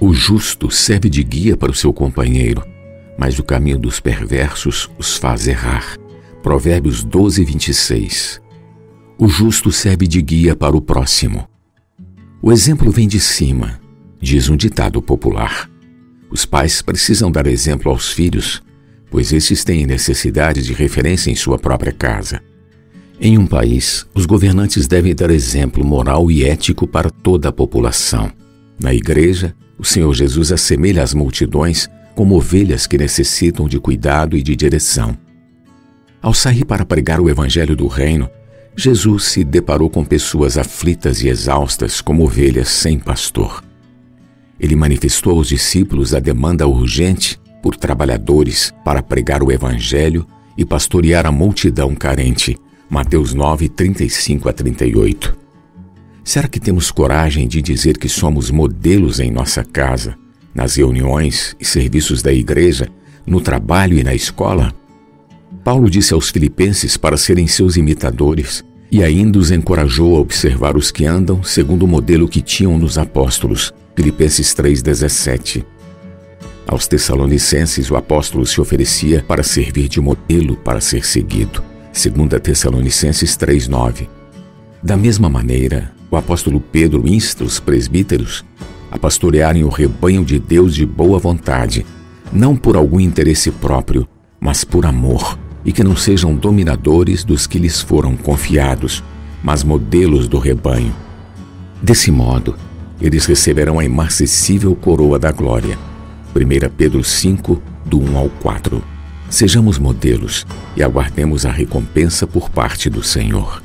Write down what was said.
O justo serve de guia para o seu companheiro, mas o caminho dos perversos os faz errar. Provérbios 12, 26. O justo serve de guia para o próximo. O exemplo vem de cima, diz um ditado popular. Os pais precisam dar exemplo aos filhos, pois estes têm necessidade de referência em sua própria casa. Em um país, os governantes devem dar exemplo moral e ético para toda a população. Na igreja, o Senhor Jesus assemelha as multidões como ovelhas que necessitam de cuidado e de direção. Ao sair para pregar o Evangelho do Reino, Jesus se deparou com pessoas aflitas e exaustas como ovelhas sem pastor. Ele manifestou aos discípulos a demanda urgente por trabalhadores para pregar o Evangelho e pastorear a multidão carente. Mateus 9, 35 a 38. Será que temos coragem de dizer que somos modelos em nossa casa, nas reuniões e serviços da igreja, no trabalho e na escola? Paulo disse aos filipenses para serem seus imitadores e ainda os encorajou a observar os que andam segundo o modelo que tinham nos apóstolos. Filipenses 3,17. Aos Tessalonicenses, o apóstolo se oferecia para servir de modelo para ser seguido. 2 Tessalonicenses 3,9. Da mesma maneira, o apóstolo Pedro insta os presbíteros a pastorearem o rebanho de Deus de boa vontade, não por algum interesse próprio, mas por amor, e que não sejam dominadores dos que lhes foram confiados, mas modelos do rebanho. Desse modo, eles receberão a imarcessível coroa da glória. 1 Pedro 5, do 1 ao 4. Sejamos modelos e aguardemos a recompensa por parte do Senhor.